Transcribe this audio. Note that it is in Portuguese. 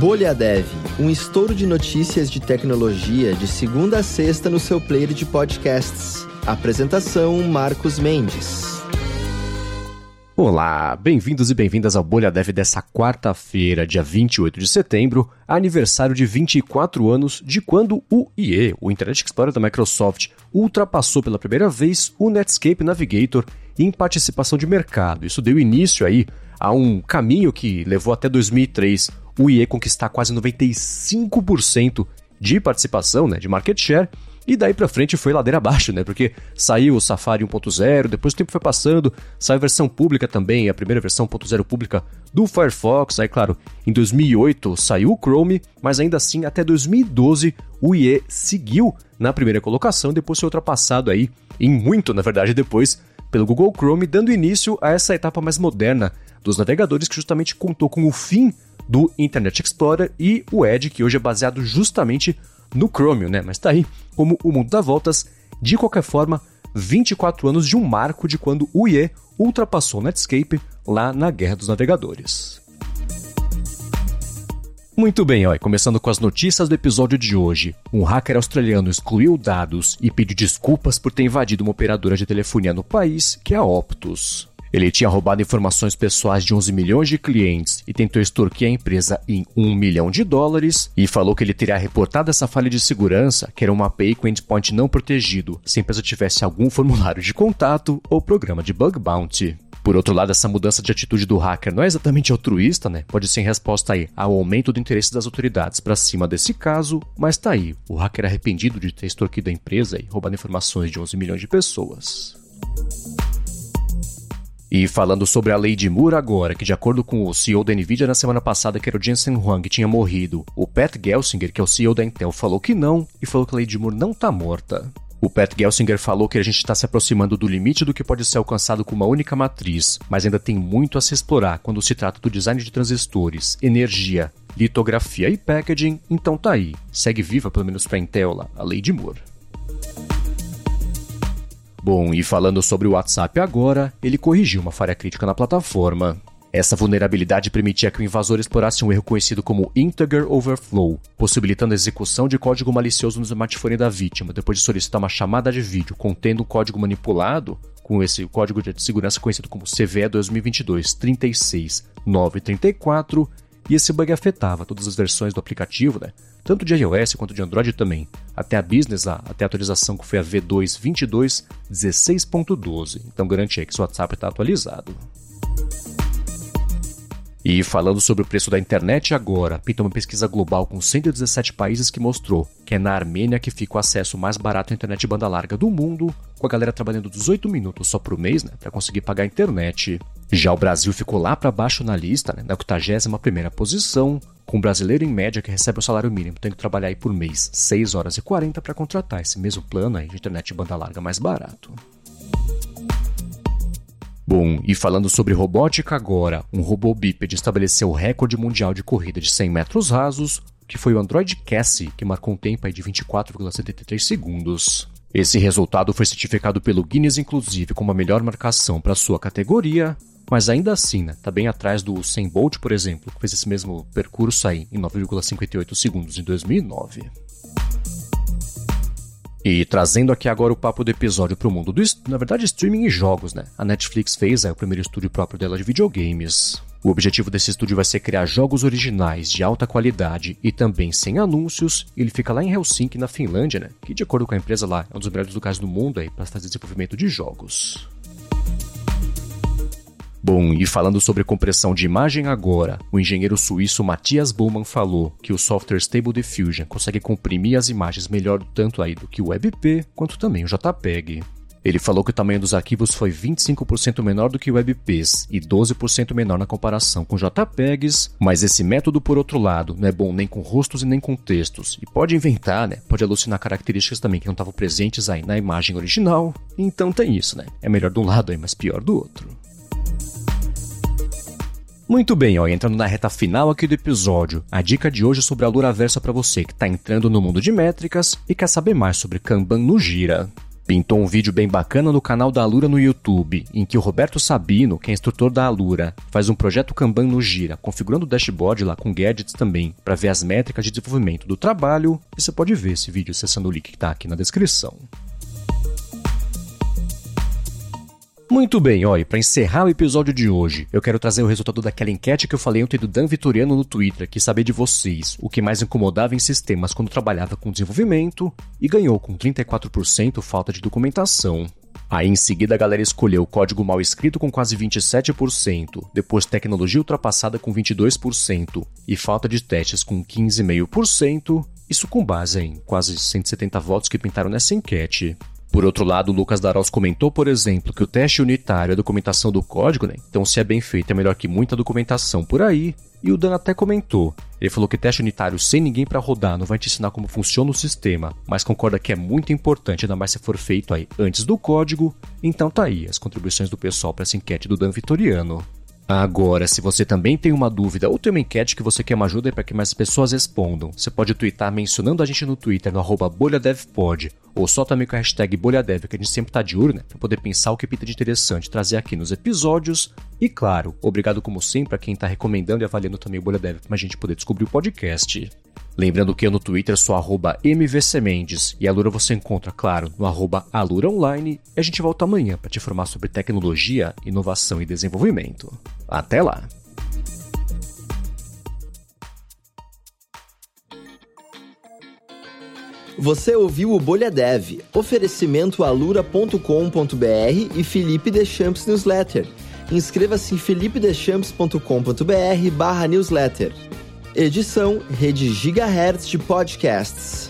Bolha Dev, um estouro de notícias de tecnologia de segunda a sexta no seu player de podcasts. Apresentação Marcos Mendes. Olá, bem-vindos e bem-vindas ao Bolha Dev dessa quarta-feira, dia 28 de setembro, aniversário de 24 anos de quando o IE, o Internet Explorer da Microsoft, ultrapassou pela primeira vez o Netscape Navigator em participação de mercado. Isso deu início aí a um caminho que levou até 2003 o IE conquistar quase 95% de participação, né, de market share, e daí para frente foi ladeira abaixo, né? Porque saiu o Safari 1.0, depois o tempo foi passando, saiu a versão pública também, a primeira versão 1.0 pública do Firefox. Aí, claro, em 2008 saiu o Chrome, mas ainda assim, até 2012, o IE seguiu na primeira colocação, depois foi ultrapassado aí, em muito, na verdade, depois, pelo Google Chrome, dando início a essa etapa mais moderna dos navegadores que justamente contou com o fim do Internet Explorer e o Edge, que hoje é baseado justamente no Chromium, né? Mas tá aí, como o mundo dá voltas, de qualquer forma, 24 anos de um marco de quando o IE ultrapassou o Netscape lá na Guerra dos Navegadores. Muito bem, ó, começando com as notícias do episódio de hoje. Um hacker australiano excluiu dados e pediu desculpas por ter invadido uma operadora de telefonia no país, que é a Optus. Ele tinha roubado informações pessoais de 11 milhões de clientes e tentou extorquir a empresa em 1 milhão de dólares e falou que ele teria reportado essa falha de segurança, que era uma API com endpoint não protegido, se a empresa tivesse algum formulário de contato ou programa de bug bounty. Por outro lado, essa mudança de atitude do hacker não é exatamente altruísta, né? Pode ser em resposta aí ao aumento do interesse das autoridades para cima desse caso, mas tá aí, o hacker arrependido de ter extorquido a empresa e roubado informações de 11 milhões de pessoas. E falando sobre a lei de Moore agora, que de acordo com o CEO da Nvidia na semana passada, que era o Jensen Huang, tinha morrido, o Pat Gelsinger, que é o CEO da Intel, falou que não e falou que a lei de Moore não está morta. O Pat Gelsinger falou que a gente está se aproximando do limite do que pode ser alcançado com uma única matriz, mas ainda tem muito a se explorar quando se trata do design de transistores, energia, litografia e packaging, então tá aí. Segue viva, pelo menos para Intel lá, a lei de Moore. Bom, e falando sobre o WhatsApp agora, ele corrigiu uma falha crítica na plataforma. Essa vulnerabilidade permitia que o invasor explorasse um erro conhecido como Integer Overflow, possibilitando a execução de código malicioso no smartphone da vítima, depois de solicitar uma chamada de vídeo contendo um código manipulado, com esse código de segurança conhecido como CVE 2022 36934, e esse bug afetava todas as versões do aplicativo, né? tanto de iOS quanto de Android também, até a Business, até a atualização que foi a V2 22 16.12. Então garante aí que seu WhatsApp está atualizado. E falando sobre o preço da internet agora, pinta uma pesquisa global com 117 países que mostrou que é na Armênia que fica o acesso mais barato à internet banda larga do mundo, com a galera trabalhando 18 minutos só por mês, né, para conseguir pagar a internet. Já o Brasil ficou lá para baixo na lista, né, na 81ª posição, com um brasileiro em média que recebe o salário mínimo tendo que trabalhar aí por mês 6 horas e 40 para contratar esse mesmo plano aí de internet banda larga mais barato. Bom, e falando sobre robótica agora, um robô bípede estabeleceu o recorde mundial de corrida de 100 metros rasos, que foi o Android Cassie, que marcou um tempo de 24,73 segundos. Esse resultado foi certificado pelo Guinness inclusive como a melhor marcação para sua categoria, mas ainda assim, né, tá bem atrás do 100 Bolt, por exemplo, que fez esse mesmo percurso aí em 9,58 segundos em 2009. E trazendo aqui agora o papo do episódio para o mundo do, na verdade, streaming e jogos, né? A Netflix fez é, o primeiro estúdio próprio dela de videogames. O objetivo desse estúdio vai ser criar jogos originais de alta qualidade e também sem anúncios. Ele fica lá em Helsinki, na Finlândia, né? Que de acordo com a empresa lá é um dos melhores lugares do mundo aí para fazer desenvolvimento de jogos. Bom, e falando sobre compressão de imagem agora, o engenheiro suíço Matthias Bowman falou que o software Stable Diffusion consegue comprimir as imagens melhor tanto aí do que o WebP quanto também o JPEG. Ele falou que o tamanho dos arquivos foi 25% menor do que o WebPs e 12% menor na comparação com JPEGs, mas esse método, por outro lado, não é bom nem com rostos e nem com textos, e pode inventar, né? Pode alucinar características também que não estavam presentes aí na imagem original. Então tem isso, né? É melhor de um lado aí, mas pior do outro. Muito bem, ó, entrando na reta final aqui do episódio, a dica de hoje é sobre a Luraversa para você que está entrando no mundo de métricas e quer saber mais sobre Kanban no Gira. Pintou um vídeo bem bacana no canal da Alura no YouTube, em que o Roberto Sabino, que é instrutor da Alura, faz um projeto Kanban no Gira, configurando o dashboard lá com gadgets também, para ver as métricas de desenvolvimento do trabalho, e você pode ver esse vídeo acessando o link que está aqui na descrição. Muito bem, olha, para encerrar o episódio de hoje, eu quero trazer o resultado daquela enquete que eu falei ontem do Dan Vitoriano no Twitter, que saber de vocês o que mais incomodava em sistemas quando trabalhava com desenvolvimento, e ganhou com 34% falta de documentação. Aí em seguida a galera escolheu código mal escrito com quase 27%, depois tecnologia ultrapassada com 22% e falta de testes com 15,5%, isso com base em quase 170 votos que pintaram nessa enquete. Por outro lado, Lucas Daros comentou, por exemplo, que o teste unitário é a documentação do código, né? Então, se é bem feito, é melhor que muita documentação por aí. E o Dan até comentou. Ele falou que teste unitário sem ninguém para rodar não vai te ensinar como funciona o sistema, mas concorda que é muito importante, ainda mais se for feito aí antes do código. Então tá aí as contribuições do pessoal para essa enquete do Dan Vitoriano. Agora, se você também tem uma dúvida ou tem uma enquete que você quer uma ajuda para que mais pessoas respondam, você pode twittar mencionando a gente no Twitter, no bolhadevpod, ou só também com a hashtag bolhadev, que a gente sempre tá de olho, né? Poder pensar o que pinta de interessante, trazer aqui nos episódios. E claro, obrigado como sempre a quem tá recomendando e avaliando também o Bolha Dev pra gente poder descobrir o podcast. Lembrando que eu no Twitter sou arroba mvcmendes e a Lura você encontra, claro, no arroba aluraonline e a gente volta amanhã para te informar sobre tecnologia, inovação e desenvolvimento. Até lá! Você ouviu o Bolha Dev, oferecimento alura.com.br e Felipe Deschamps Newsletter. Inscreva-se em felipedechamps.com.br barra newsletter. Edição Rede Gigahertz de Podcasts.